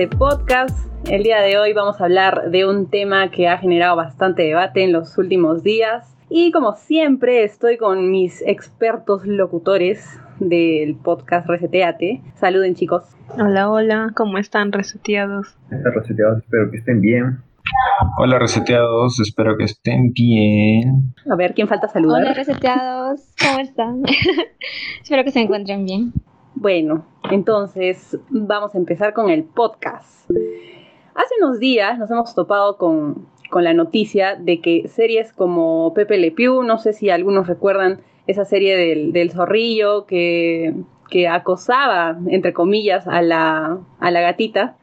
de podcast. El día de hoy vamos a hablar de un tema que ha generado bastante debate en los últimos días. Y como siempre estoy con mis expertos locutores del podcast Reseteate. Saluden chicos. Hola, hola, ¿cómo están reseteados? Están reseteados, espero que estén bien. Hola reseteados, espero que estén bien. A ver, ¿quién falta saludar? Hola reseteados, ¿cómo están? espero que se encuentren bien. Bueno, entonces vamos a empezar con el podcast. Hace unos días nos hemos topado con, la noticia de que series como Pepe Le Pew, no sé si algunos recuerdan esa serie del, zorrillo que, acosaba, entre comillas, a la, a la gatita.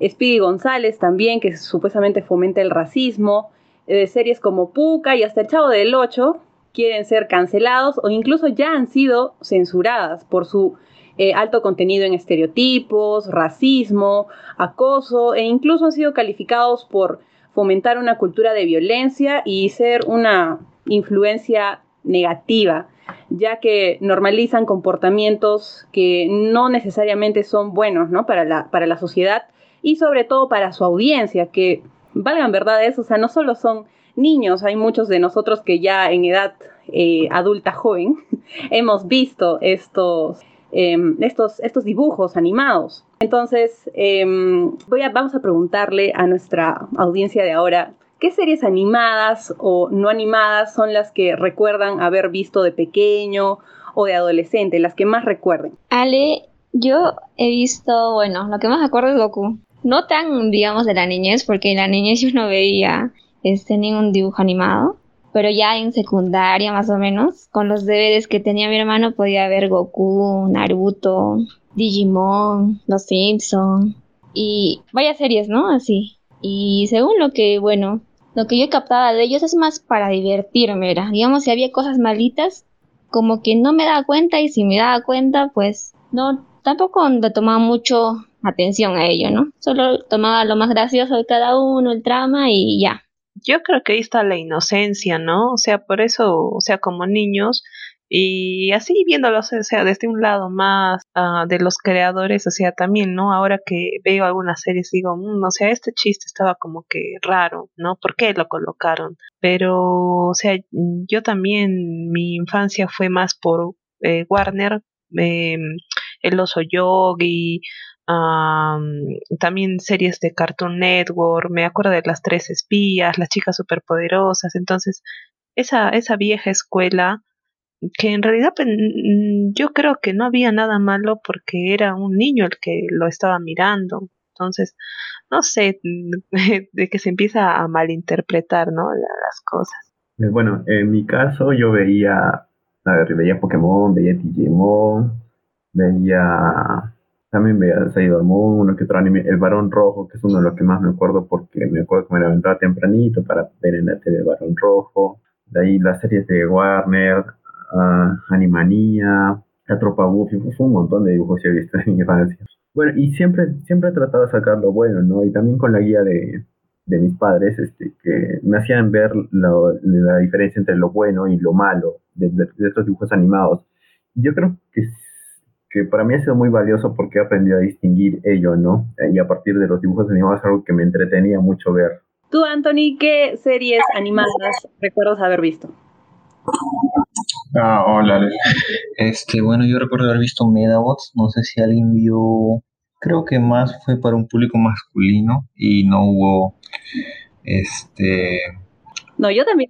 Speedy González también, que supuestamente fomenta el racismo. Eh, series como Puca y hasta el Chavo del Ocho quieren ser cancelados o incluso ya han sido censuradas por su eh, alto contenido en estereotipos, racismo, acoso e incluso han sido calificados por fomentar una cultura de violencia y ser una influencia negativa, ya que normalizan comportamientos que no necesariamente son buenos ¿no? para, la, para la sociedad y sobre todo para su audiencia, que valgan verdades, o sea, no solo son niños, hay muchos de nosotros que ya en edad eh, adulta joven hemos visto estos Em, estos, estos dibujos animados. Entonces, em, voy a, vamos a preguntarle a nuestra audiencia de ahora, ¿qué series animadas o no animadas son las que recuerdan haber visto de pequeño o de adolescente, las que más recuerden? Ale, yo he visto, bueno, lo que más acuerdo es Goku. No tan, digamos, de la niñez, porque en la niñez yo no veía este, ningún dibujo animado pero ya en secundaria más o menos, con los deberes que tenía mi hermano podía ver Goku, Naruto, Digimon, Los Simpson y varias series, ¿no? Así. Y según lo que, bueno, lo que yo captaba de ellos es más para divertirme, era. Digamos, si había cosas malitas, como que no me daba cuenta y si me daba cuenta, pues no, tampoco le tomaba mucho atención a ello, ¿no? Solo tomaba lo más gracioso de cada uno, el trama y ya yo creo que ahí está la inocencia, ¿no? O sea, por eso, o sea, como niños, y así viéndolos, o sea, desde un lado más ah, de los creadores, o sea, también, ¿no? Ahora que veo algunas series digo, mm, o sea, este chiste estaba como que raro, ¿no? ¿Por qué lo colocaron? Pero, o sea, yo también, mi infancia fue más por eh, Warner, eh, el oso yogi, también series de Cartoon Network, me acuerdo de las tres espías, las chicas superpoderosas, entonces esa, esa vieja escuela que en realidad pues, yo creo que no había nada malo porque era un niño el que lo estaba mirando. Entonces, no sé, de que se empieza a malinterpretar, ¿no? Las cosas. Eh, bueno, en mi caso yo veía, a ver, veía Pokémon, veía Digimon, veía también veía Sailor Moon, uno que otro anime, El Barón Rojo, que es uno de los que más me acuerdo porque me acuerdo que me levantaba tempranito para ver en la tele El Barón Rojo. De ahí las series de Warner, uh, Animanía, La Tropa Buffy, fue un montón de dibujos que he visto en mi infancia. Bueno, y siempre, siempre he tratado de sacar lo bueno, ¿no? Y también con la guía de, de mis padres, este, que me hacían ver la diferencia entre lo bueno y lo malo de, de, de estos dibujos animados. Yo creo que que para mí ha sido muy valioso porque he aprendido a distinguir ello, ¿no? Y a partir de los dibujos animados es algo que me entretenía mucho ver. Tú, Anthony, ¿qué series animadas recuerdas haber visto? Ah, hola. Este, bueno, yo recuerdo haber visto Medabots, no sé si alguien vio, creo que más fue para un público masculino y no hubo, este... No, yo también.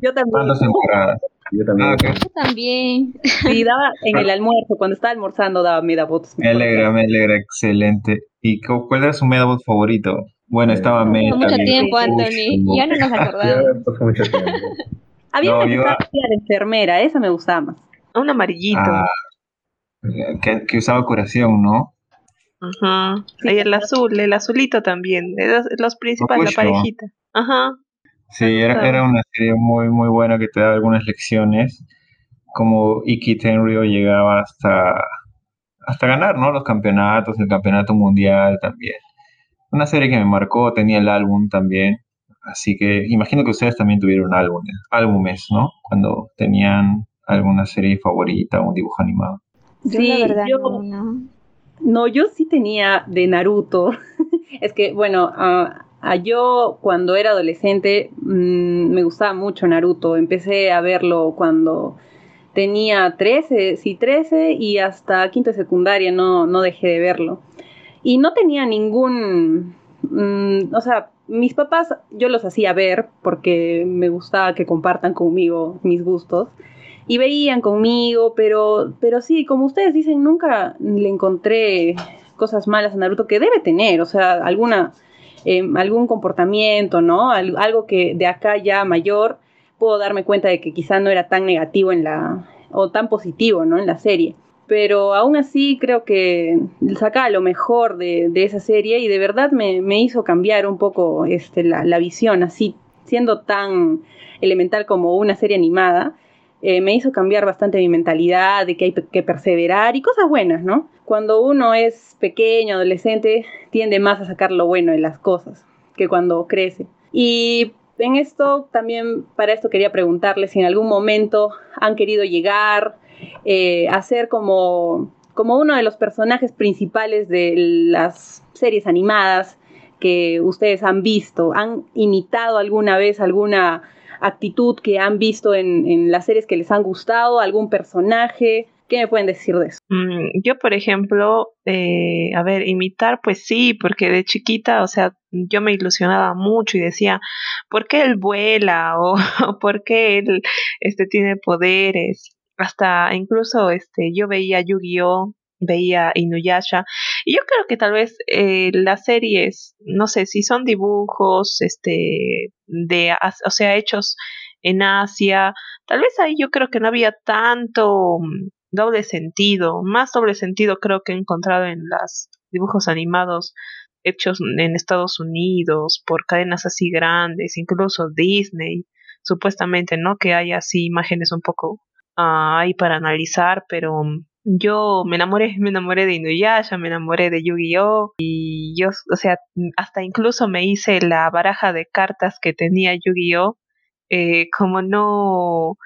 Yo también. temporadas? Yo también. Ah, Yo también. Sí, daba en el almuerzo, cuando estaba almorzando daba Medabots. Me alegra, me alegra, excelente. ¿Y cuál era su Medabot favorito? Bueno, estaba Meta. Mucho tiempo, Anthony. Ya no nos acordamos. mucho tiempo. Había una que estaba de enfermera, esa me gustaba más. Un amarillito. Ah, que, que, usaba curación, ¿no? Ajá. y el azul, el azulito también. Los, los principales, la parejita. Ajá. Sí, era, era una serie muy, muy buena que te daba algunas lecciones, como Iki Tenryo llegaba hasta, hasta ganar, ¿no? Los campeonatos, el campeonato mundial también. Una serie que me marcó, tenía el álbum también, así que imagino que ustedes también tuvieron álbumes, álbumes, ¿no? Cuando tenían alguna serie favorita o un dibujo animado. Sí, yo la verdad no. No, yo sí tenía de Naruto. es que, bueno, uh, yo cuando era adolescente mmm, me gustaba mucho Naruto. Empecé a verlo cuando tenía 13, sí, 13 y hasta quinta secundaria no, no dejé de verlo. Y no tenía ningún, mmm, o sea, mis papás yo los hacía ver porque me gustaba que compartan conmigo mis gustos y veían conmigo, pero, pero sí, como ustedes dicen, nunca le encontré cosas malas a Naruto que debe tener, o sea, alguna, eh, algún comportamiento, ¿no? algo que de acá ya mayor puedo darme cuenta de que quizá no era tan negativo en la, o tan positivo, ¿no? En la serie. Pero aún así creo que sacaba lo mejor de, de esa serie y de verdad me, me hizo cambiar un poco este, la, la, visión, así siendo tan elemental como una serie animada, eh, me hizo cambiar bastante mi mentalidad de que hay que perseverar y cosas buenas, ¿no? Cuando uno es pequeño, adolescente, tiende más a sacar lo bueno de las cosas que cuando crece. Y en esto también, para esto quería preguntarles si en algún momento han querido llegar eh, a ser como, como uno de los personajes principales de las series animadas que ustedes han visto. ¿Han imitado alguna vez alguna actitud que han visto en, en las series que les han gustado? ¿Algún personaje? ¿Qué me pueden decir de eso? Mm, yo, por ejemplo, eh, a ver, imitar, pues sí, porque de chiquita, o sea, yo me ilusionaba mucho y decía, ¿por qué él vuela? O, ¿por qué él este, tiene poderes? Hasta incluso este, yo veía Yu-Gi-Oh! Veía Inuyasha y yo creo que tal vez eh, las series no sé si son dibujos este de o sea hechos en Asia tal vez ahí yo creo que no había tanto doble sentido, más doble sentido creo que he encontrado en los dibujos animados hechos en Estados Unidos por cadenas así grandes, incluso Disney, supuestamente, ¿no? Que hay así imágenes un poco uh, ahí para analizar, pero yo me enamoré, me enamoré de Inuyasha, me enamoré de Yu-Gi-Oh! y yo, o sea, hasta incluso me hice la baraja de cartas que tenía Yu-Gi-Oh! Eh, como no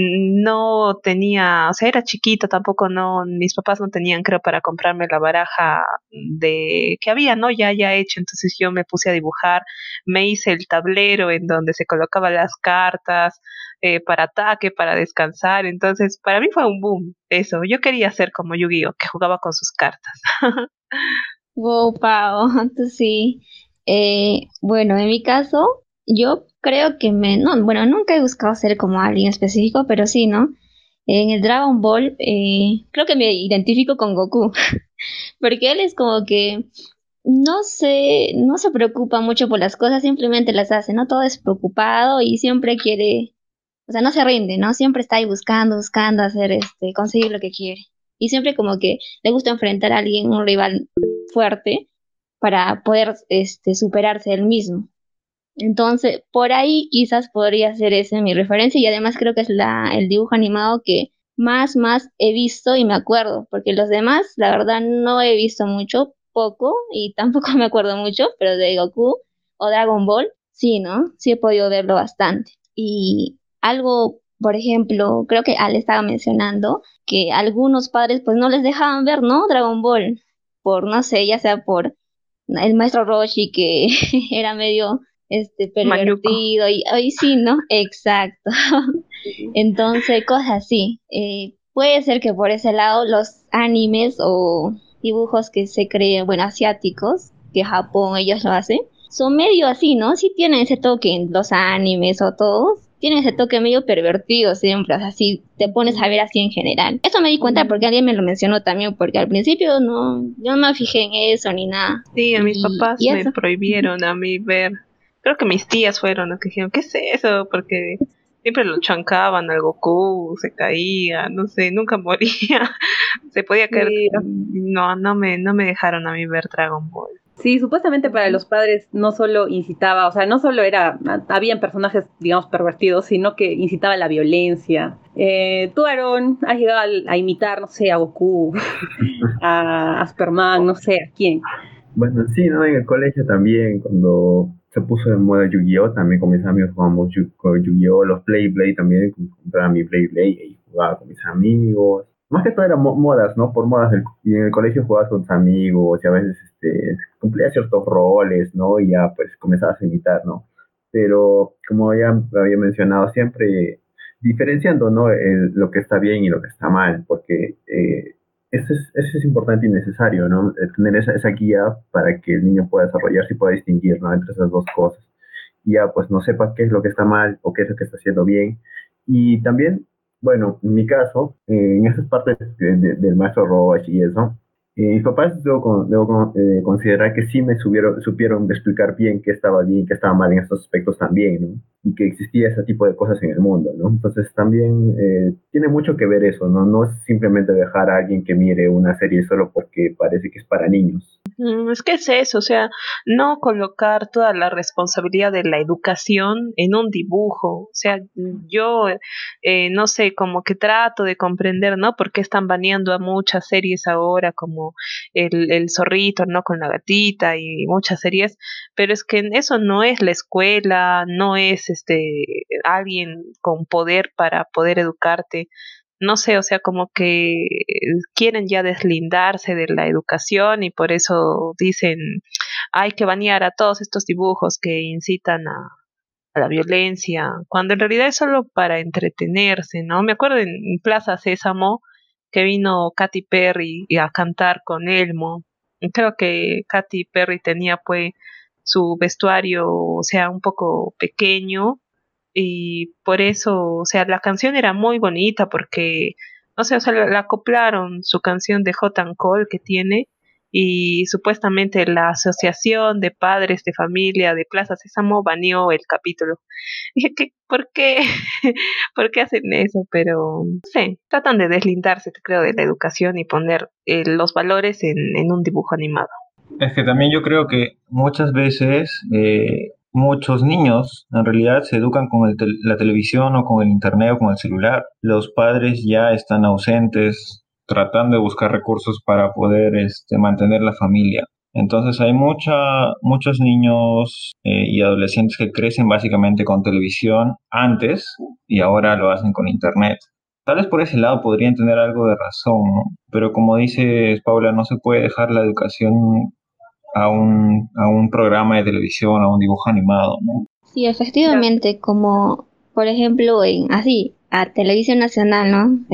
no tenía, o sea, era chiquita, tampoco no, mis papás no tenían, creo, para comprarme la baraja de que había, ¿no? Ya, ya hecho, entonces yo me puse a dibujar, me hice el tablero en donde se colocaban las cartas eh, para ataque, para descansar, entonces para mí fue un boom eso, yo quería ser como Yu-Gi-Oh, que jugaba con sus cartas. wow, Pau, sí. Eh, bueno, en mi caso, yo creo que me, no, bueno, nunca he buscado ser como alguien específico, pero sí, ¿no? En el Dragon Ball, eh, creo que me identifico con Goku, porque él es como que no se, no se preocupa mucho por las cosas, simplemente las hace, ¿no? Todo es preocupado y siempre quiere, o sea, no se rinde, ¿no? Siempre está ahí buscando, buscando hacer, este, conseguir lo que quiere. Y siempre como que le gusta enfrentar a alguien, un rival fuerte, para poder, este, superarse él mismo. Entonces, por ahí quizás podría ser ese mi referencia y además creo que es la, el dibujo animado que más, más he visto y me acuerdo, porque los demás, la verdad, no he visto mucho, poco, y tampoco me acuerdo mucho, pero de Goku o Dragon Ball, sí, ¿no? Sí he podido verlo bastante. Y algo, por ejemplo, creo que Al estaba mencionando que algunos padres pues no les dejaban ver, ¿no? Dragon Ball, por, no sé, ya sea por el maestro Roshi que era medio este pervertido y hoy sí, ¿no? Exacto. Entonces, cosas así. Eh, puede ser que por ese lado los animes o dibujos que se creen, bueno, asiáticos, que Japón ellos lo hacen, son medio así, ¿no? Sí tienen ese toque en los animes o todos, tienen ese toque medio pervertido siempre, o sea, si te pones a ver así en general. Eso me di cuenta porque alguien me lo mencionó también, porque al principio no, yo no me fijé en eso ni nada. Sí, a mis papás me prohibieron a mí ver creo que mis tías fueron las que dijeron, ¿qué es eso? Porque siempre lo chancaban al Goku, se caía, no sé, nunca moría, se podía caer. No, no me, no me dejaron a mí ver Dragon Ball. Sí, supuestamente para los padres no solo incitaba, o sea, no solo era, habían personajes, digamos, pervertidos, sino que incitaba la violencia. Eh, tú, Aaron, has llegado a, a, imitar, no sé, a Goku, a, a Superman, no sé, a quién. Bueno, sí, ¿no? En el colegio también, cuando se puso de moda Yu-Gi-Oh! También con mis amigos jugábamos Yu-Gi-Oh! Los Play Play también, compraba mi Play Play y jugaba con mis amigos. más que todo eran modas, ¿no? Por modas, y en el colegio jugabas con tus amigos y a veces este, cumplías ciertos roles, ¿no? Y ya pues comenzabas a imitar, ¿no? Pero como ya había mencionado, siempre diferenciando, ¿no? lo que está bien y lo que está mal, porque eh, eso, es, importante y necesario, ¿no? Eh, tener esa, esa guía para que el niño pueda desarrollarse y pueda distinguir, ¿no? Entre esas dos cosas. Y ya pues no sepa qué es lo que está mal o qué es lo que está haciendo bien. Y también bueno, en mi caso, eh, en esas partes del maestro Roach y eso, eh, mis papás debo, eh, considerar que sí me subieron, supieron explicar bien qué estaba bien y qué estaba mal en estos aspectos también, ¿no? y que existía ese tipo de cosas en el mundo, ¿no? Entonces también eh, tiene mucho que ver eso, ¿no? No es simplemente dejar a alguien que mire una serie solo porque parece que es para niños. Es que es eso, o sea, no colocar toda la responsabilidad de la educación en un dibujo, o sea, yo eh, no sé, como que trato de comprender, ¿no? Por qué están baneando a muchas series ahora, como el, el zorrito, ¿no? Con la gatita y muchas series, pero es que eso no es la escuela, no es este alguien con poder para poder educarte no sé, o sea, como que quieren ya deslindarse de la educación y por eso dicen hay que banear a todos estos dibujos que incitan a, a la violencia, cuando en realidad es solo para entretenerse, ¿no? Me acuerdo en Plaza Sésamo que vino Katy Perry a cantar con Elmo. Creo que Katy Perry tenía pues su vestuario, o sea, un poco pequeño y por eso, o sea, la canción era muy bonita porque, no sé, o sea, la acoplaron su canción de Hot and que tiene y supuestamente la asociación de padres de familia de Plaza Sésamo baneó el capítulo. Dije que, ¿por qué? ¿Por qué hacen eso? Pero, no sé, tratan de deslindarse, creo, de la educación y poner eh, los valores en, en un dibujo animado. Es que también yo creo que muchas veces eh, muchos niños en realidad se educan con la televisión o con el internet o con el celular. Los padres ya están ausentes tratando de buscar recursos para poder este, mantener la familia. Entonces hay mucha, muchos niños eh, y adolescentes que crecen básicamente con televisión antes y ahora lo hacen con internet. Tal vez por ese lado podrían tener algo de razón, ¿no? Pero como dices, Paula, no se puede dejar la educación a un, a un programa de televisión, a un dibujo animado, ¿no? Sí, efectivamente, como por ejemplo en así, a televisión nacional, ¿no?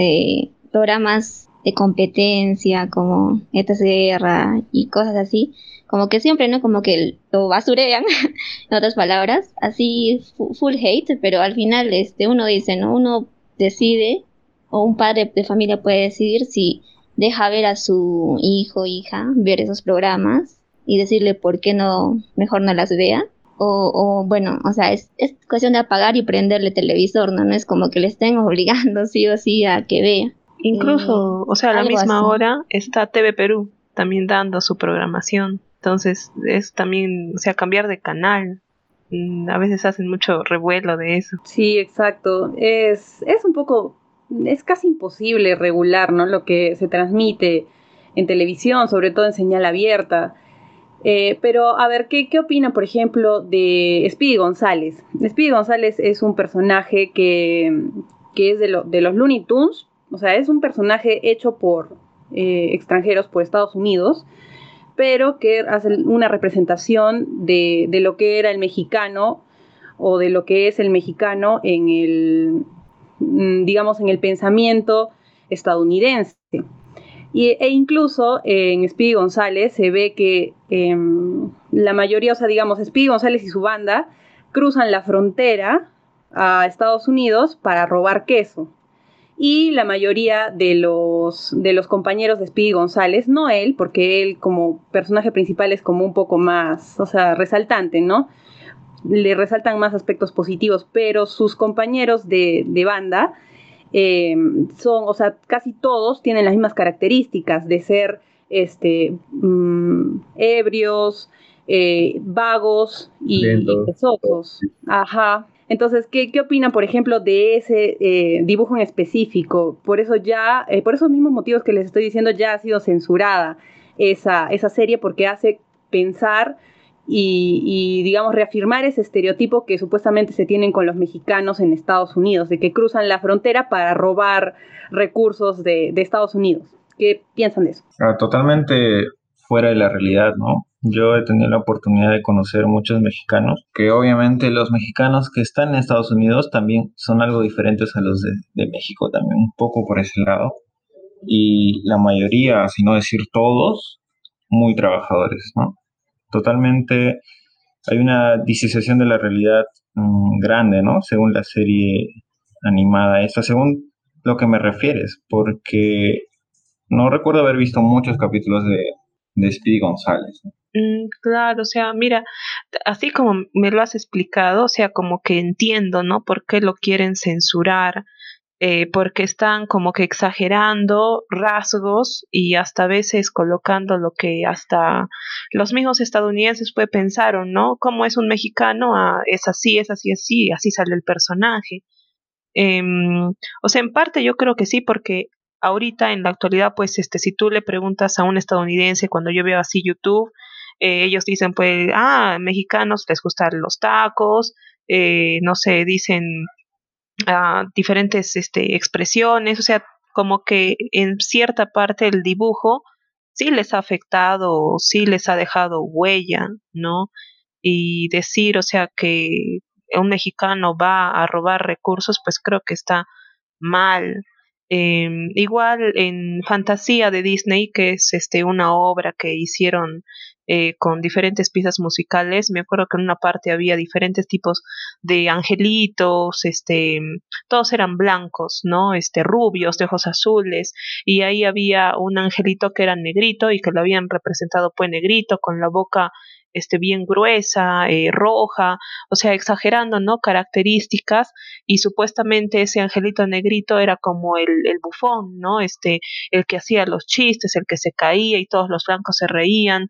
Programas de competencia como Esta Guerra y cosas así, como que siempre, ¿no? Como que lo basurean, en otras palabras, así full hate, pero al final este uno dice, ¿no? Uno decide o un padre de familia puede decidir si deja ver a su hijo o hija ver esos programas y decirle por qué no, mejor no las vea. O, o bueno, o sea, es, es, cuestión de apagar y prenderle televisor, ¿no? No es como que le estén obligando sí o sí a que vea. Incluso, eh, o sea, a la misma hora está TV Perú también dando su programación. Entonces, es también, o sea, cambiar de canal. Mm, a veces hacen mucho revuelo de eso. Sí, exacto. Es, es un poco, es casi imposible regular, ¿no? Lo que se transmite en televisión, sobre todo en señal abierta. Eh, pero a ver, ¿qué, ¿qué opina, por ejemplo, de Speedy González? Speedy González es un personaje que, que es de, de, los Looney Tunes, o sea, es un personaje hecho por eh, extranjeros, por Estados Unidos, pero que hace una representación de, de, lo que era el mexicano o de lo que es el mexicano en el, mm, digamos, en el pensamiento estadounidense. Y, e incluso en Speedy González se ve que em, la mayoría, o sea, digamos, Speedy González y su banda cruzan la frontera a Estados Unidos para robar queso. Y la mayoría de los, de los compañeros de Speedy González, no él, porque él como personaje principal es como un poco más, o sea, resaltante, ¿no? Le resaltan más aspectos positivos, pero sus compañeros de, de banda eh, son, o sea, casi todos tienen las mismas características de ser este, mm, ebrios, eh, vagos y, pesosos. Ajá. Entonces, ¿qué, ¿qué, opinan, por ejemplo, de ese eh, dibujo en específico? Por eso ya, por esos mismos motivos que les estoy diciendo, ya ha sido censurada esa, esa serie porque hace pensar y, digamos, reafirmar ese estereotipo que supuestamente se tienen con los mexicanos en Estados Unidos, de que cruzan la frontera para robar recursos de, Estados Unidos. ¿Qué piensan de eso? Ah, totalmente fuera de la realidad, ¿no? Yo he tenido la oportunidad de conocer muchos mexicanos, que obviamente los mexicanos que están en Estados Unidos también son algo diferentes a los de, México, también un poco por ese lado. Y la mayoría, si no decir todos, muy trabajadores, ¿no? totalmente hay una disociación de la realidad mm, grande, ¿no? Según la serie animada esta, según lo que me refieres, porque no recuerdo haber visto muchos capítulos de, de Speedy González. Mm, claro, o sea, mira, así como me lo has explicado, o sea, como que entiendo, ¿no? ¿Por qué lo quieren censurar? Eh, porque están como que exagerando rasgos y hasta a veces colocando lo que hasta los mismos estadounidenses pues pensaron, ¿no? ¿Cómo es un mexicano? Ah, es así, es así, así, así sale el personaje. Em, o sea, en parte yo creo que sí, porque ahorita en la actualidad, pues, este, si tú le preguntas a un estadounidense cuando yo veo así YouTube, eh, ellos dicen, pues, ah, mexicanos les gustan los tacos, eh, no sé, dicen diferentes este, expresiones, o sea, como que en cierta parte el dibujo sí les ha afectado, sí les ha dejado huella, ¿no? Y decir, o sea, que un mexicano va a robar recursos, pues creo que está mal. Em, igual en Fantasía de Disney, que es este una obra que hicieron eh, con diferentes piezas musicales. Me acuerdo que en una parte había diferentes tipos de angelitos, este, todos eran blancos, ¿no? Este, rubios, de ojos azules, y ahí había un angelito que era negrito y que lo habían representado pues negrito, con la boca este, bien gruesa, eh, roja, o sea, exagerando, ¿no? Características y supuestamente ese angelito negrito era como el, el bufón, ¿no? Este, el que hacía los chistes, el que se caía y todos los blancos se reían.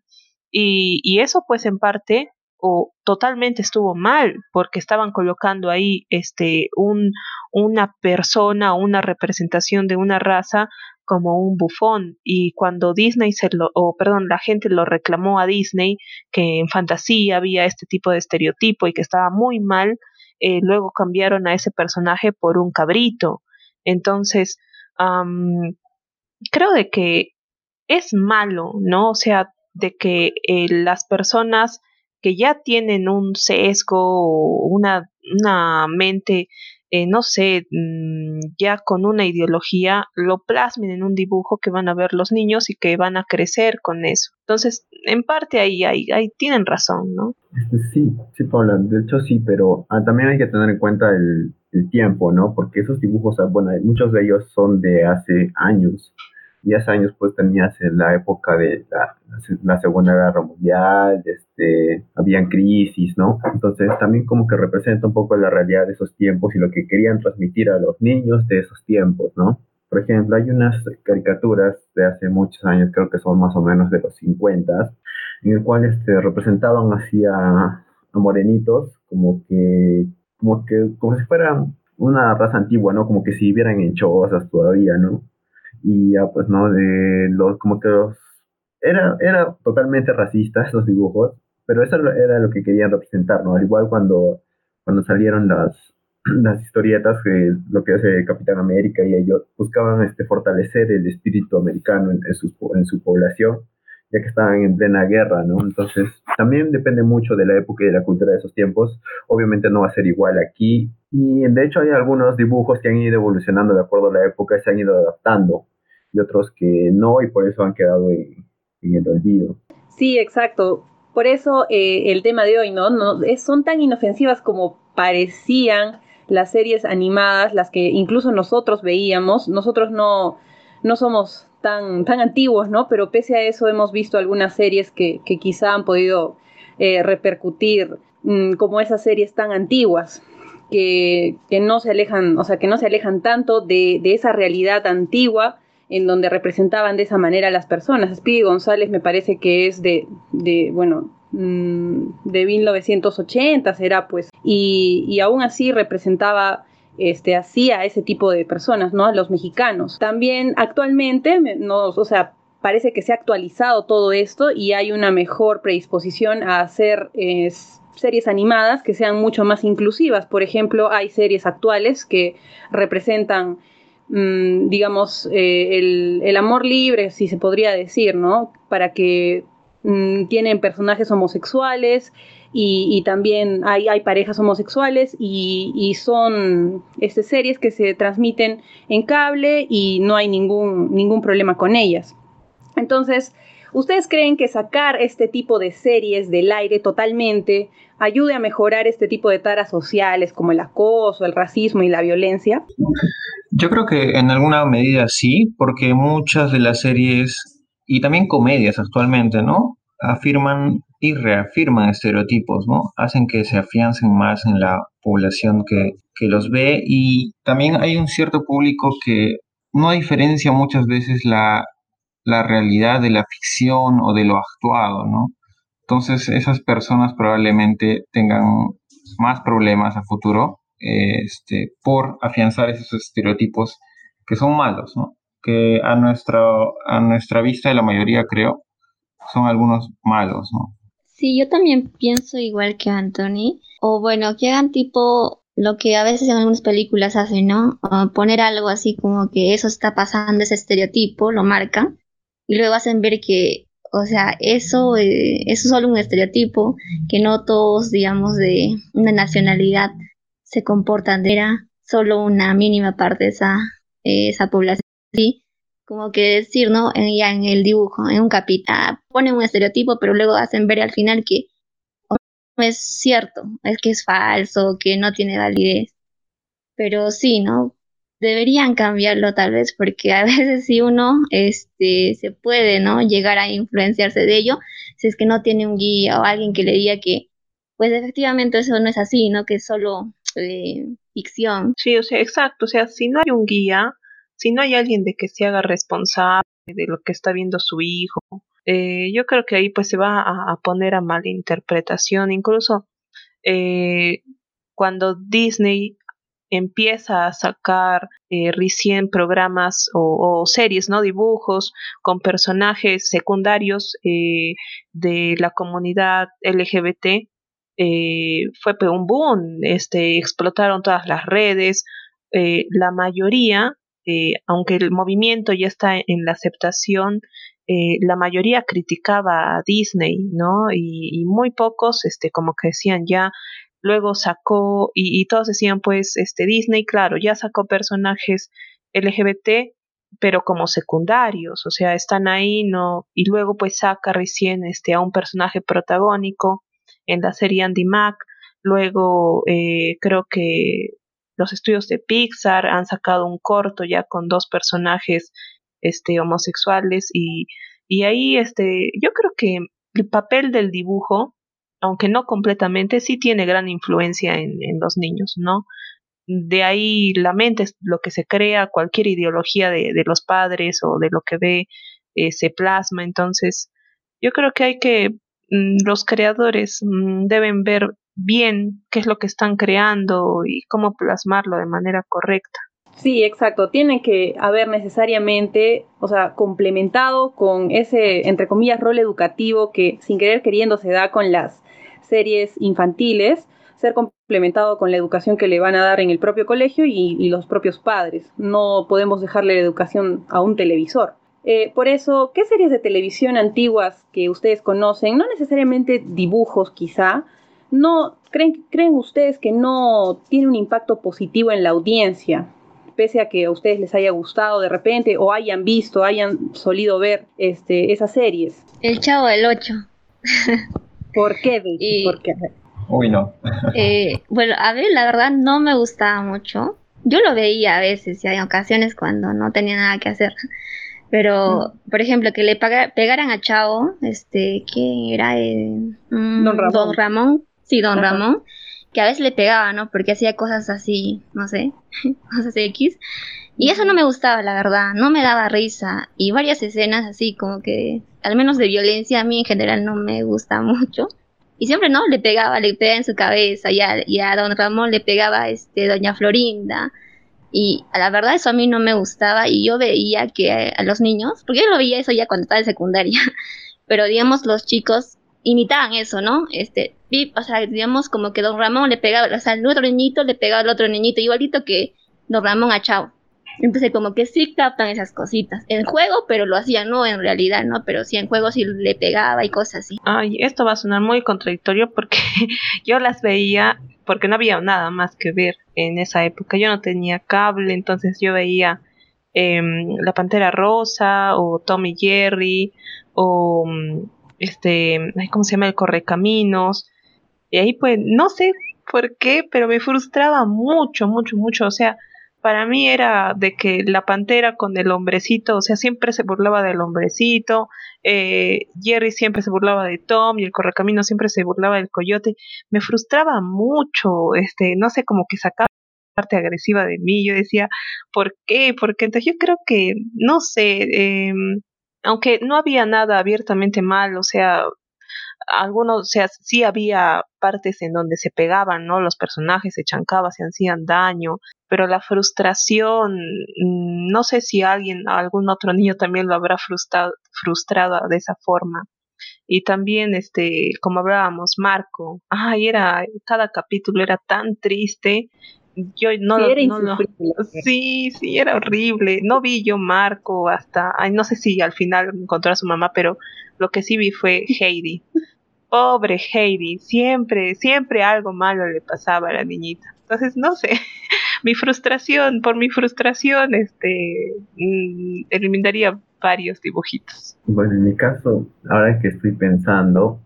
Y, eso pues en parte o totalmente estuvo mal porque estaban colocando ahí este un una persona una representación de una raza como un bufón. Y cuando Disney se lo o perdón la gente lo reclamó a Disney que en fantasía había este tipo de estereotipo y que estaba muy mal eh, luego cambiaron a ese personaje por un cabrito. Entonces creo de que es malo no o sea de que eh, las personas que ya tienen un sesgo o una, una mente, eh, no sé, mm, ya con una ideología, lo plasmen en un dibujo que van a ver los niños y que van a crecer con eso. Entonces, en parte ahí, ahí, ahí tienen razón, ¿no? Este, sí, sí, Paula, de hecho sí, pero ah, también hay que tener en cuenta el, el tiempo, ¿no? Porque esos dibujos, ah, bueno, muchos de ellos son de hace años 10 años pues tenías en la época de la, Segunda Guerra Mundial, este, habían crisis, ¿no? Entonces también como que representa un poco la realidad de esos tiempos y lo que querían transmitir a los niños de esos tiempos, ¿no? Por ejemplo, hay unas caricaturas de hace muchos años, creo que son más o menos de los 50, en el cual este, representaban así a, morenitos como que, como que, como si fueran una raza antigua, ¿no? Como que si vivieran en chozas todavía, ¿no? Y ya pues no, de los como que los, era, era totalmente racista esos dibujos, pero eso era lo que querían representar, ¿no? Al igual cuando, cuando salieron las, las historietas, que lo que hace Capitán América y ellos buscaban este, fortalecer el espíritu americano en, su, en su población, ya que estaban en plena guerra, ¿no? Entonces, también depende mucho de la época y de la cultura de esos tiempos. Obviamente no va a ser igual aquí. Y de hecho hay algunos dibujos que han ido evolucionando de acuerdo a la época se han ido adaptando y otros que no y por eso han quedado en, el olvido. Sí, exacto. Por eso eh, el tema de hoy, ¿no? no son tan inofensivas como parecían las series animadas, las que incluso nosotros veíamos. Nosotros no, no somos tan, tan antiguos, ¿no? Pero pese a eso hemos visto algunas series que, que quizá han podido eh, repercutir mm, como esas series tan antiguas. Que, que, no se alejan, o sea, que no se alejan tanto de, de esa realidad antigua en donde representaban de esa manera a las personas. Speedy González me parece que es de, de bueno, mm, de 1980 será pues, y, y aún así representaba este, así a ese tipo de personas, ¿no? Los mexicanos. También actualmente, no, o sea, parece que se ha actualizado todo esto y hay una mejor predisposición a hacer series animadas que sean mucho más inclusivas. Por ejemplo, hay series actuales que representan, mm, digamos, eh, el, amor libre, si se podría decir, ¿no? Para que mm, tienen personajes homosexuales y, también hay, hay, parejas homosexuales y, son este, series que se transmiten en cable y no hay ningún, ningún problema con ellas. Entonces, ¿ustedes creen que sacar este tipo de series del aire totalmente ayude a mejorar este tipo de taras sociales como el acoso, el racismo y la violencia? Yo creo que en alguna medida sí, porque muchas de las series y también comedias actualmente, ¿no? Afirman y reafirman estereotipos, ¿no? Hacen que se afiancen más en la población que, que los ve y también hay un cierto público que no diferencia muchas veces la, la realidad de la ficción o de lo actuado, ¿no? Entonces esas personas probablemente tengan más problemas a futuro este, por afianzar esos estereotipos que son malos, ¿no? que a, nuestra, a nuestra vista de la mayoría creo son algunos malos. ¿no? Sí, yo también pienso igual que Anthony. O bueno, que hagan tipo lo que a veces en algunas películas hacen, ¿no? poner algo así como que eso está pasando, ese estereotipo, lo marcan, y luego hacen ver que o sea, eso, eh, eso es solo un estereotipo, que no todos, digamos, de una nacionalidad se comportan de era solo una mínima parte de esa, esa población. ¿sí? Como que decir, ¿no? En, ya en el dibujo, en un capítulo, ponen un estereotipo, pero luego hacen ver al final que no es cierto, es que es falso, que no tiene validez. Pero sí, ¿no? Deberían cambiarlo tal vez porque a veces si uno este se puede no llegar a influenciarse de ello si es que no tiene un guía o alguien que le diga que pues efectivamente eso no es así no que es solo eh, ficción. Sí o sea exacto o sea si no hay un guía si no hay alguien de que se haga responsable de lo que está viendo su hijo eh, yo creo que ahí pues se va a, poner a mala interpretación incluso eh, cuando Disney empieza a sacar eh, recién programas o, series, ¿no? Dibujos con personajes secundarios eh, de la comunidad LGBT. Eh, fue un boom, este, explotaron todas las redes, la mayoría, aunque el movimiento ya está en la aceptación, la mayoría criticaba a Disney, ¿no? Y, muy pocos, este, como que decían ya Luego sacó, y, todos decían, pues, este Disney, claro, ya sacó personajes LGBT, pero como secundarios, o sea, están ahí, no, y luego pues saca recién este a un personaje protagónico en la serie Andy Mac, luego eh, creo que los estudios de Pixar han sacado un corto ya con dos personajes este homosexuales y, y ahí este yo creo que el papel del dibujo aunque no completamente, sí tiene gran influencia en, los niños, ¿no? De ahí la mente es lo que se crea, cualquier ideología de, los padres o de lo que ve eh, se plasma, entonces yo creo que hay que, mm, los creadores mm, deben ver bien qué es lo que están creando y cómo plasmarlo de manera correcta. Sí, exacto. Tiene que haber necesariamente, o sea, complementado con ese, entre comillas, rol educativo que sin querer queriendo se da con las series infantiles, ser complementado con la educación que le van a dar en el propio colegio y, los propios padres. No podemos dejarle la educación a un televisor. Eh, por eso, ¿qué series de televisión antiguas que ustedes conocen, no necesariamente dibujos quizá, no creen, creen ustedes que no tiene un impacto positivo en la audiencia? Pese a que a ustedes les haya gustado de repente o hayan visto, hayan solido ver este, esas series. El Chavo del 8. ¿Por qué, ¿Por qué? Uy, no. Eh, bueno, a ver, la verdad no me gustaba mucho. Yo lo veía a veces y hay ocasiones cuando no tenía nada que hacer. Pero, mm. por ejemplo, que le pegaran a Chavo, este, ¿quién era? Mm, don, Ramón. don Ramón. Sí, Don Ramón. Que a veces le pegaba, ¿no? Porque hacía cosas así, no sé, cosas X. Y eso no me gustaba, la verdad, no me daba risa. Y varias escenas así como que, al menos de violencia, a mí en general no me gusta mucho. Y siempre, ¿no? Le pegaba, le pegaba en su cabeza, y a, y don Ramón le pegaba este, doña Florinda. Y la verdad eso a mí no me gustaba y yo veía que a, los niños, porque yo lo veía eso ya cuando estaba en secundaria, pero digamos los chicos imitaban eso, ¿no? Este, o sea, digamos como que don Ramón le pegaba, o sea, el otro niñito le pegaba al otro niñito, igualito que don Ramón a Chao. Entonces como que sí captan esas cositas. En juego, pero lo hacían, no en realidad, ¿no? Pero sí en juego sí le pegaba y cosas así. Ay, esto va a sonar muy contradictorio porque yo las veía porque no había nada más que ver en esa época. Yo no tenía cable, entonces yo veía em, La Pantera Rosa o Tommy Jerry o mm, este, ¿cómo se llama? El Correcaminos. Y ahí pues no sé por qué, pero me frustraba mucho, mucho, mucho. O sea, para mí era de que la pantera con el hombrecito, o sea, siempre se burlaba del hombrecito, eh, Jerry siempre se burlaba de Tom y el correcamino siempre se burlaba del coyote. Me frustraba mucho, este, no sé, como que sacaba parte agresiva de mí. Yo decía, ¿por qué? Porque entonces yo creo que, no sé, eh, aunque no había nada abiertamente mal, o sea, algunos, o sea, sí había partes en donde se pegaban, ¿no? Los personajes se chancaban, se hacían daño, pero la frustración, mm, no sé si alguien, algún otro niño también lo habrá frustrado, frustrado de esa forma. Y también, este, como hablábamos, Marco, ay, era, cada capítulo era tan triste, yo no, sí, no, no, sí, sí, era horrible. No vi yo Marco hasta, ay, no sé si al final encontró a su mamá, pero lo que sí vi fue Heidi. Pobre Heidi, siempre, siempre algo malo le pasaba a la niñita. Entonces, no sé, mi frustración, por mi frustración, este, mm, eliminaría varios dibujitos. Bueno, en mi caso, ahora que estoy pensando,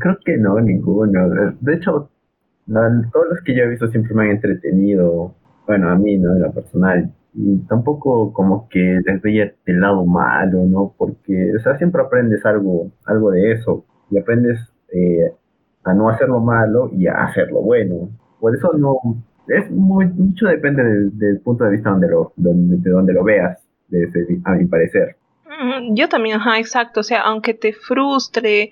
creo que no, ninguno. De hecho, todos los que yo he visto siempre me han entretenido, bueno, a mí, ¿no? En lo personal. Y tampoco como que les veía el lado malo, ¿no? Porque, o sea, siempre aprendes algo, algo de eso. Y aprendes eh, a no hacerlo malo y a hacerlo bueno. Por eso no, es muy, mucho depende del, punto de vista donde lo, de donde lo veas, a mi parecer. Mm, yo también, ajá, exacto. O sea, aunque te frustre,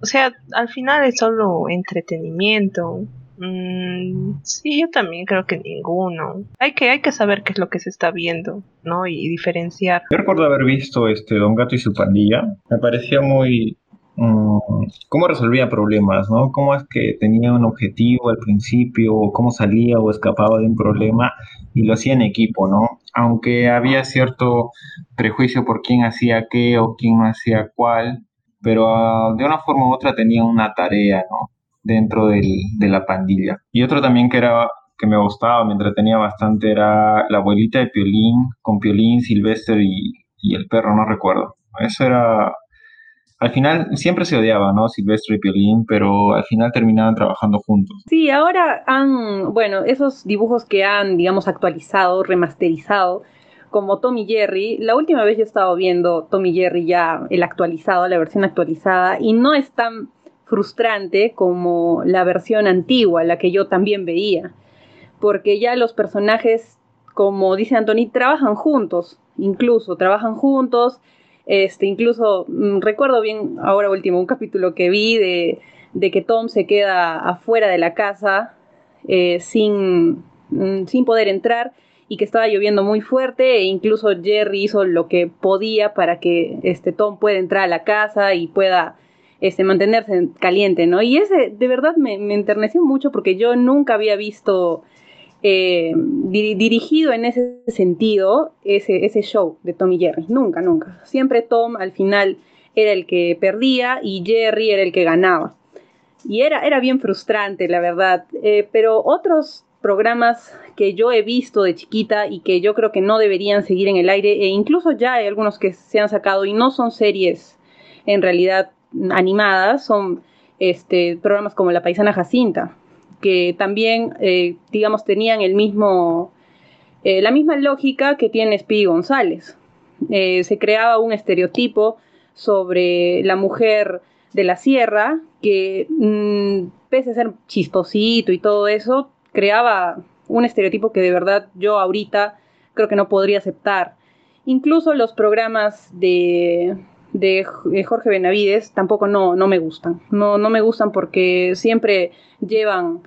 o sea, al final es solo entretenimiento. Mm, sí, yo también creo que ninguno. Hay que, hay que saber qué es lo que se está viendo, ¿no? Y, diferenciar. Yo recuerdo haber visto este Don Gato y su pandilla. Me parecía muy, mm, cómo resolvía problemas, ¿no? Cómo es que tenía un objetivo al principio, o cómo salía o escapaba de un problema y lo hacía en equipo, ¿no? Aunque había cierto prejuicio por quién hacía qué o quién no hacía cuál, pero ah, de una forma u otra tenía una tarea, ¿no? Dentro del, de la pandilla. Y otro también que era que me gustaba, me entretenía bastante, era la abuelita de Piolín, con Piolín, Silvestre y, y el perro, no recuerdo. Eso era... Al final siempre se odiaba, ¿no? Silvestre y Piolín, pero al final terminaban trabajando juntos. Sí, ahora han, bueno, esos dibujos que han, digamos, actualizado, remasterizado, como Tommy Jerry, la última vez yo he estado viendo Tommy Jerry ya el actualizado, la versión actualizada, y no es tan frustrante como la versión antigua, la que yo también veía, porque ya los personajes, como dice Anthony, trabajan juntos, incluso trabajan juntos, este, incluso mm, recuerdo bien ahora último un capítulo que vi de, de que Tom se queda afuera de la casa eh, sin, mm, sin poder entrar y que estaba lloviendo muy fuerte e incluso Jerry hizo lo que podía para que este Tom pueda entrar a la casa y pueda este, mantenerse caliente, ¿no? Y ese de verdad me, enterneció mucho porque yo nunca había visto eh, dirigido en ese sentido ese, ese show de Tom y Jerry, nunca, nunca. Siempre Tom al final era el que perdía y Jerry era el que ganaba. Y era, era bien frustrante, la verdad. Eh, pero otros programas que yo he visto de chiquita y que yo creo que no deberían seguir en el aire, e incluso ya hay algunos que se han sacado y no son series en realidad animadas son este, programas como La Paisana Jacinta, que también, eh, digamos, tenían el mismo, eh, la misma lógica que tiene Speedy González. Eh, se creaba un estereotipo sobre la mujer de la sierra que, mm, pese a ser chistosito y todo eso, creaba un estereotipo que de verdad yo ahorita creo que no podría aceptar. Incluso los programas de, de Jorge Benavides tampoco no, no me gustan. No, no me gustan porque siempre llevan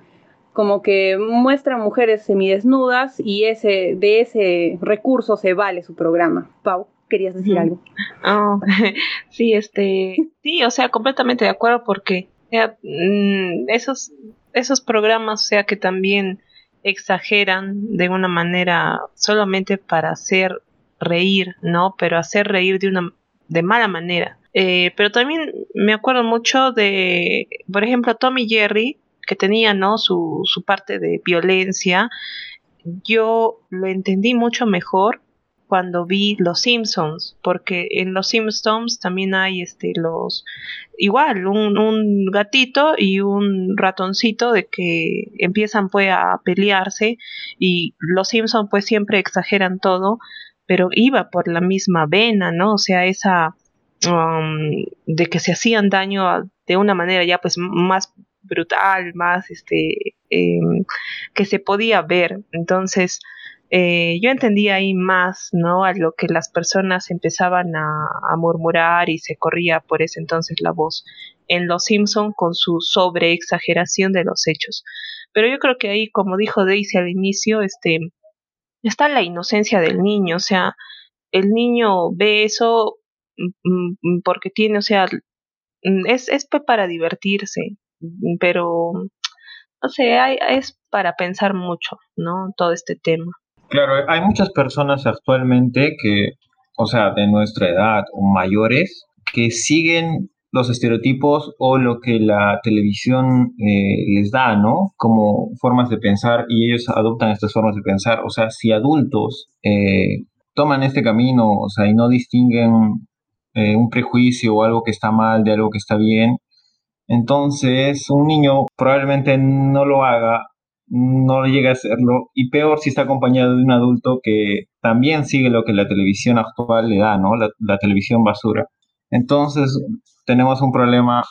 como que muestra mujeres semidesnudas y ese, de ese recurso se vale su programa. Pau, querías decir algo. Oh, sí, este, sí, o sea, completamente de acuerdo porque mm, esos, esos programas, o sea, que también exageran de una manera solamente para hacer reír, ¿no? Pero hacer reír de una de mala manera. Eh, pero también me acuerdo mucho de, por ejemplo, Tommy Jerry, que tenía, ¿no? Su, su parte de violencia. Yo lo entendí mucho mejor cuando vi Los Simpsons, porque en Los Simpsons también hay este los igual un, un, gatito y un ratoncito de que empiezan pues a pelearse y Los Simpsons pues siempre exageran todo, pero iba por la misma vena, ¿no? O sea, esa um, de que se hacían daño de una manera ya pues más brutal, más este, em, que se podía ver. Entonces, eh, yo entendía ahí más, ¿no? A lo que las personas empezaban a, a, murmurar y se corría por ese entonces la voz en Los Simpson con su sobreexageración de los hechos. Pero yo creo que ahí, como dijo Daisy al inicio, este, está la inocencia del niño, o sea, el niño ve eso mm, mm, porque tiene, o sea, mm, es, es para divertirse, pero, no sé, es para pensar mucho, ¿no? Todo este tema. Claro, hay muchas personas actualmente que, o sea, de nuestra edad o mayores, que siguen los estereotipos o lo que la televisión eh, les da, ¿no? Como formas de pensar y ellos adoptan estas formas de pensar. O sea, si adultos eh, toman este camino, o sea, y no distinguen eh, un prejuicio o algo que está mal de algo que está bien, entonces un niño probablemente no lo haga, no llegue a hacerlo, y peor si está acompañado de un adulto que también sigue lo que la televisión actual le da, ¿no? la televisión basura. Entonces, tenemos un problema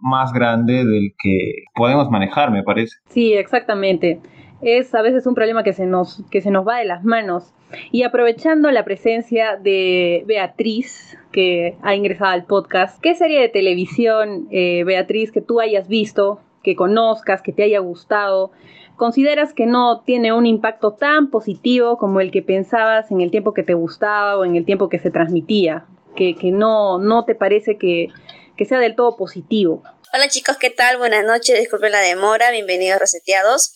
más grande del que podemos manejar, me parece. Sí, exactamente. Es a veces un problema que se nos, que se nos va de las manos. Y aprovechando la presencia de Beatriz, que ha ingresado al podcast, ¿qué serie de televisión, eh, Beatriz, que tú hayas visto, que conozcas, que te haya gustado, consideras que no tiene un impacto tan positivo como el que pensabas en el tiempo que te gustaba o en el tiempo que se transmitía? Que, no, no te parece que, que sea del todo positivo. Hola chicos, ¿qué tal? Buenas noches, disculpen la demora, bienvenidos reseteados.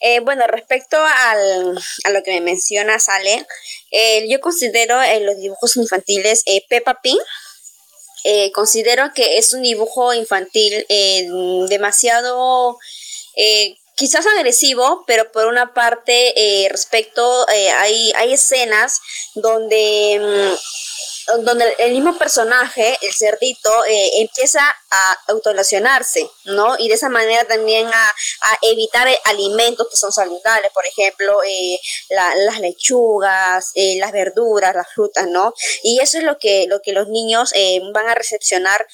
Eh, bueno, respecto al, a lo que me menciona Sale, eh, yo considero en los dibujos infantiles eh, Peppa Pig, considero que es un dibujo infantil demasiado quizás agresivo, pero por una parte respecto, hay, hay escenas donde mm, donde el mismo personaje, el cerdito, eh, empieza a autolesionarse, ¿no? Y de esa manera también a, evitar alimentos que son saludables, por ejemplo, eh, las lechugas, eh, las verduras, las frutas, ¿no? Y eso es lo que, lo que los niños van a recepcionar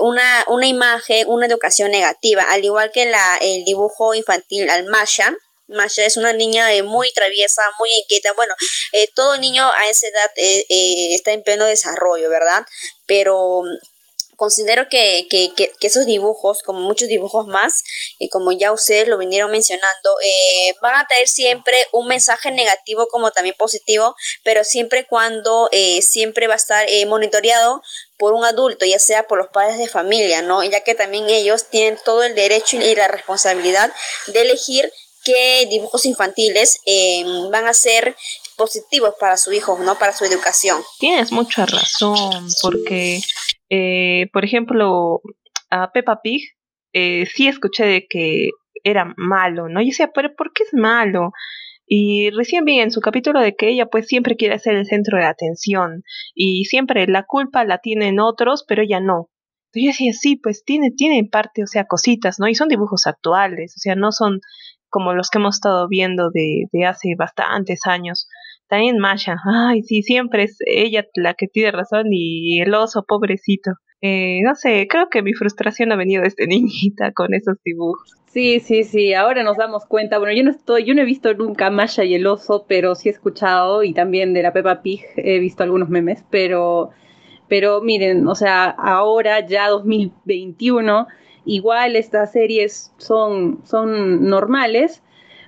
una, una imagen, una educación negativa, al igual que la, el dibujo infantil Almasha, Masha es una niña eh, muy traviesa, muy inquieta. Bueno, eh, todo niño a esa edad eh, está en pleno desarrollo, ¿verdad? Pero considero que, que, que, esos dibujos, como muchos dibujos más, y como ya ustedes lo vinieron mencionando, van a traer siempre un mensaje negativo como también positivo, pero siempre cuando siempre va a estar monitoreado por un adulto, ya sea por los padres de familia, ¿no? Ya que también ellos tienen todo el derecho y la responsabilidad de elegir qué dibujos infantiles eh, van a ser positivos para su hijo, ¿no? Para su educación. Tienes mucha razón, porque, eh, por ejemplo, a Peppa Pig eh, sí escuché de que era malo, ¿no? Y decía, pero ¿por qué es malo? Y recién vi en su capítulo de que ella pues siempre quiere ser el centro de atención y siempre la culpa la tienen otros, pero ella no. Yo decía, sí, pues tiene, tiene parte, o sea, cositas, ¿no? Y son dibujos actuales, o sea, no son como los que hemos estado viendo de, de hace bastantes años. También Masha, ay, sí, siempre es ella la que tiene razón y el oso, pobrecito. Eh, no sé, creo que mi frustración ha venido desde niñita con esos dibujos. Sí, sí, sí, ahora nos damos cuenta, bueno, yo no estoy, yo no he visto nunca Masha y el oso, pero sí he escuchado y también de la Peppa Pig he visto algunos memes, pero, pero miren, o sea, ahora ya 2021 Igual estas series son, son normales,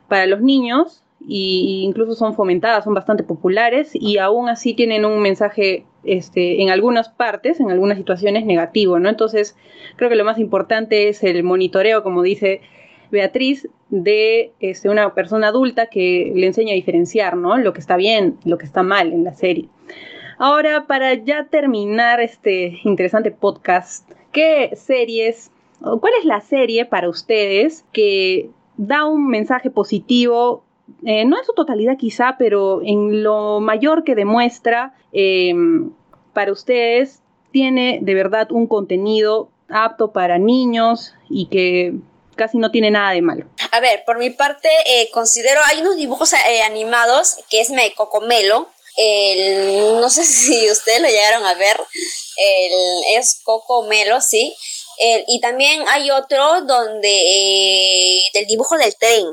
para los niños e incluso son fomentadas, son bastante populares y aún así tienen un mensaje este, en algunas partes, en algunas situaciones negativo, ¿no? Entonces, creo que lo más importante es el monitoreo, como dice Beatriz, de este, una persona adulta que le enseña a diferenciar, ¿no? Lo que está bien, lo que está mal en la serie. Ahora, para ya terminar este interesante podcast, ¿qué series, cuál es la serie para ustedes que da un mensaje positivo eh, no en su totalidad quizá, pero en lo mayor que demuestra eh, para ustedes, tiene de verdad un contenido apto para niños y que casi no tiene nada de malo. A ver, por mi parte, eh, considero, hay unos dibujos animados que es Me Cocomelo. El, no sé si ustedes lo llegaron a ver, el, es Cocomelo, sí. Y también hay otro donde, del dibujo del tren,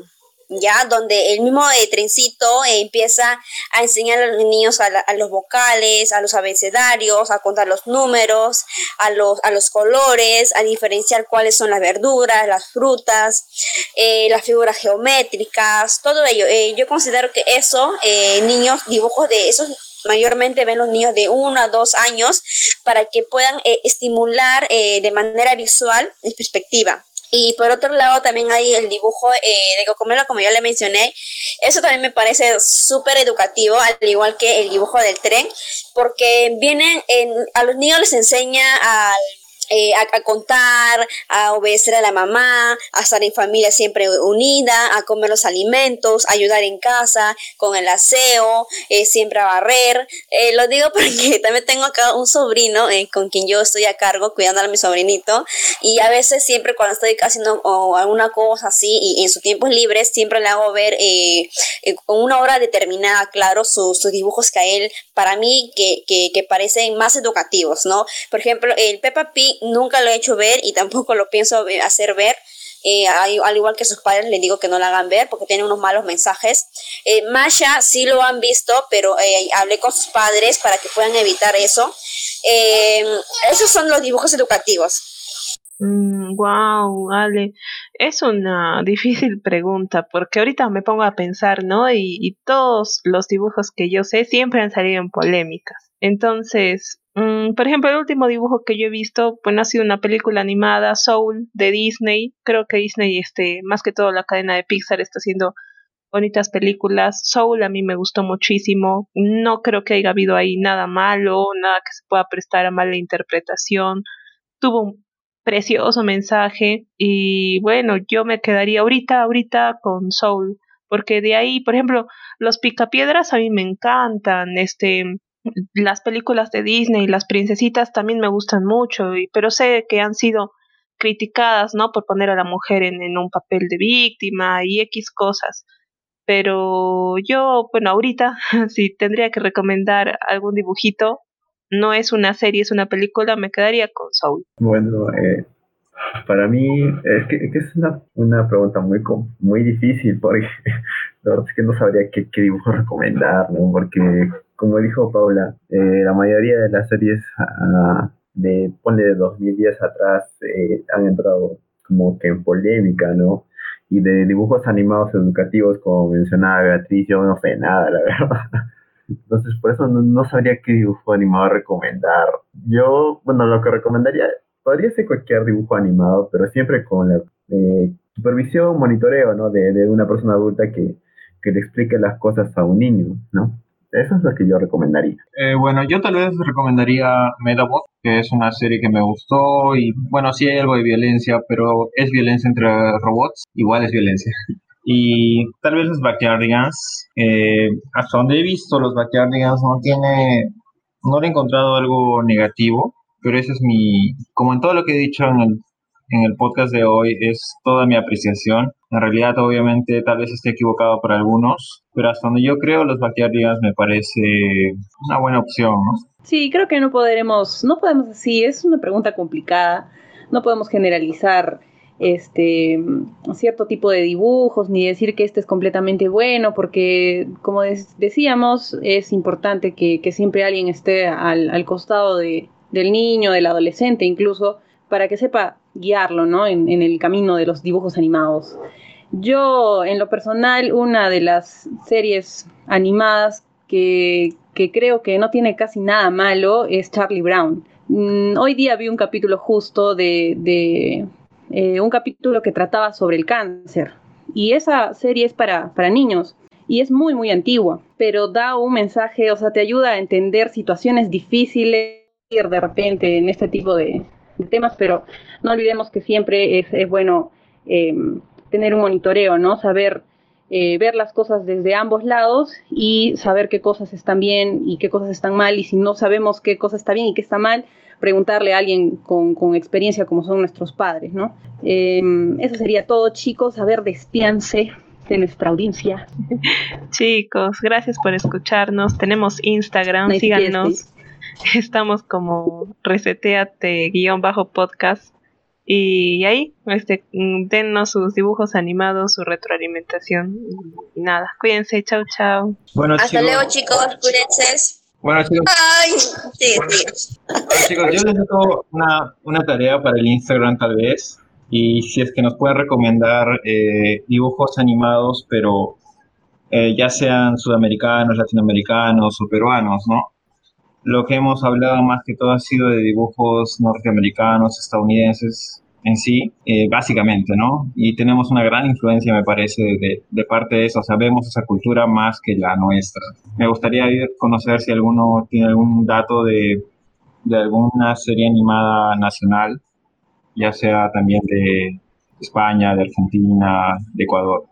ya donde el mismo eh, trencito eh, empieza a enseñar a los niños a, los vocales, a los abecedarios, a contar los números, a los, a los colores, a diferenciar cuáles son las verduras, las frutas, eh, las figuras geométricas, todo ello. yo considero que eso, niños, dibujos de esos mayormente ven los niños de uno a dos años para que puedan estimular de manera visual en perspectiva. Y por otro lado también hay el dibujo eh, de Cocomelo, como ya le mencioné. Eso también me parece súper educativo, al igual que el dibujo del tren, porque vienen, en, a los niños les enseña al eh, a, contar, a obedecer a la mamá, a estar en familia siempre unida, a comer los alimentos, a ayudar en casa con el aseo, eh, siempre a barrer. Eh, lo digo porque también tengo acá un sobrino con quien yo estoy a cargo cuidando a mi sobrinito y a veces siempre cuando estoy haciendo alguna cosa así y en su tiempo libre siempre le hago ver con una hora determinada, claro, sus, dibujos que a él, para mí, que, que, que parecen más educativos, ¿no? Por ejemplo, el Peppa Pig nunca lo he hecho ver y tampoco lo pienso hacer ver. Eh, al igual que sus padres le digo que no la hagan ver porque tiene unos malos mensajes. Eh, Masha sí lo han visto, pero eh, hablé con sus padres para que puedan evitar eso. esos son los dibujos educativos. wow, mm, Ale, es una difícil pregunta porque ahorita me pongo a pensar, ¿no? Y todos los dibujos que yo sé siempre han salido en polémicas. Entonces, Mm, por ejemplo, el último dibujo que yo he visto, bueno, ha sido una película animada, Soul, de Disney. Creo que Disney, este, más que todo la cadena de Pixar, está haciendo bonitas películas. Soul a mí me gustó muchísimo. No creo que haya habido ahí nada malo, nada que se pueda prestar a mala interpretación. Tuvo un precioso mensaje y bueno, yo me quedaría ahorita, ahorita con Soul, porque de ahí, por ejemplo, los picapiedras a mí me encantan, este, las películas de Disney, las princesitas también me gustan mucho, y, pero sé que han sido criticadas, ¿no? Por poner a la mujer en, en un papel de víctima y X cosas. Pero yo, bueno, ahorita, si tendría que recomendar algún dibujito, no es una serie, es una película, me quedaría con Soul. Bueno, eh, para mí es que, es una, una, pregunta muy, muy difícil porque la verdad es que no sabría qué, qué dibujo recomendar, ¿no? Porque como dijo Paula, eh, la mayoría de las series uh, de, ponle de 2010 atrás, eh, han entrado como que en polémica, ¿no? Y de dibujos animados educativos, como mencionaba Beatriz, yo no sé nada, la verdad. Entonces, por eso no, sabría qué dibujo animado recomendar. Yo, bueno, lo que recomendaría, podría ser cualquier dibujo animado, pero siempre con la eh, supervisión, monitoreo, ¿no? De, de una persona adulta que, que le explique las cosas a un niño, ¿no? Eso es lo que yo recomendaría. Eh, bueno, yo tal vez recomendaría Medabot, que es una serie que me gustó y bueno, sí hay algo de violencia, pero es violencia entre robots, igual es violencia. Y tal vez los Backyardigans, eh, hasta donde he visto los Backyardigans no tiene, no he encontrado algo negativo, pero ese es mi, como en todo lo que he dicho en el en el podcast de hoy es toda mi apreciación. En realidad, obviamente, tal vez esté equivocado para algunos, pero hasta donde yo creo, los Backyardigans me parece una buena opción, ¿no? Sí, creo que no podremos, no podemos así, es una pregunta complicada, no podemos generalizar este cierto tipo de dibujos ni decir que este es completamente bueno porque como decíamos es importante que, siempre alguien esté al, al costado de, del niño del adolescente incluso para que sepa guiarlo ¿no? en, el camino de los dibujos animados. Yo, en lo personal, una de las series animadas que, creo que no tiene casi nada malo es Charlie Brown. Mm, hoy día vi un capítulo justo de, eh, un capítulo que trataba sobre el cáncer. Y esa serie es para, para niños y es muy, muy antigua, pero da un mensaje, o sea, te ayuda a entender situaciones difíciles de repente en este tipo de, temas, pero no olvidemos que siempre es, bueno eh, tener un monitoreo, ¿no? Saber eh, ver las cosas desde ambos lados y saber qué cosas están bien y qué cosas están mal, y si no sabemos qué cosa está bien y qué está mal, preguntarle a alguien con, experiencia como son nuestros padres, ¿no? Eh, eso sería todo, chicos. A ver, de nuestra audiencia. Chicos, gracias por escucharnos. Tenemos Instagram, síganos. Estamos como reseteate-podcast. Y ahí, este, dennos sus dibujos animados, su retroalimentación. Y nada, cuídense, chao, chao. Bueno, Hasta luego, chicos, cuídense. Bueno, chicos. Ay, sí, sí. chicos, yo les dejo una, una tarea para el Instagram, tal vez y si es que nos pueden recomendar eh, dibujos animados, pero eh, ya sean sudamericanos, latinoamericanos o peruanos, ¿no? Lo que hemos hablado más que todo ha sido de dibujos norteamericanos, estadounidenses en sí, eh, básicamente, ¿no? Y tenemos una gran influencia, me parece, de, de, parte de eso, sabemos esa cultura más que la nuestra. Me gustaría conocer si alguno tiene algún dato de, de alguna serie animada nacional ya sea también de España, de Argentina, de Ecuador.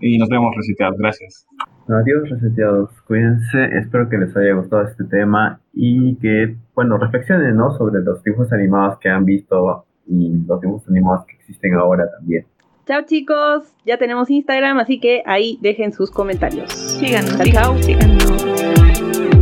Y nos vemos reseteados. Gracias. Adiós reseteados, cuídense, espero que les haya gustado este tema y que, bueno, reflexionen, ¿no? Sobre los dibujos animados que han visto y los dibujos animados que existen ahora también. Chao chicos, ya tenemos Instagram, así que ahí dejen sus comentarios. Síganos, chao. Síganos.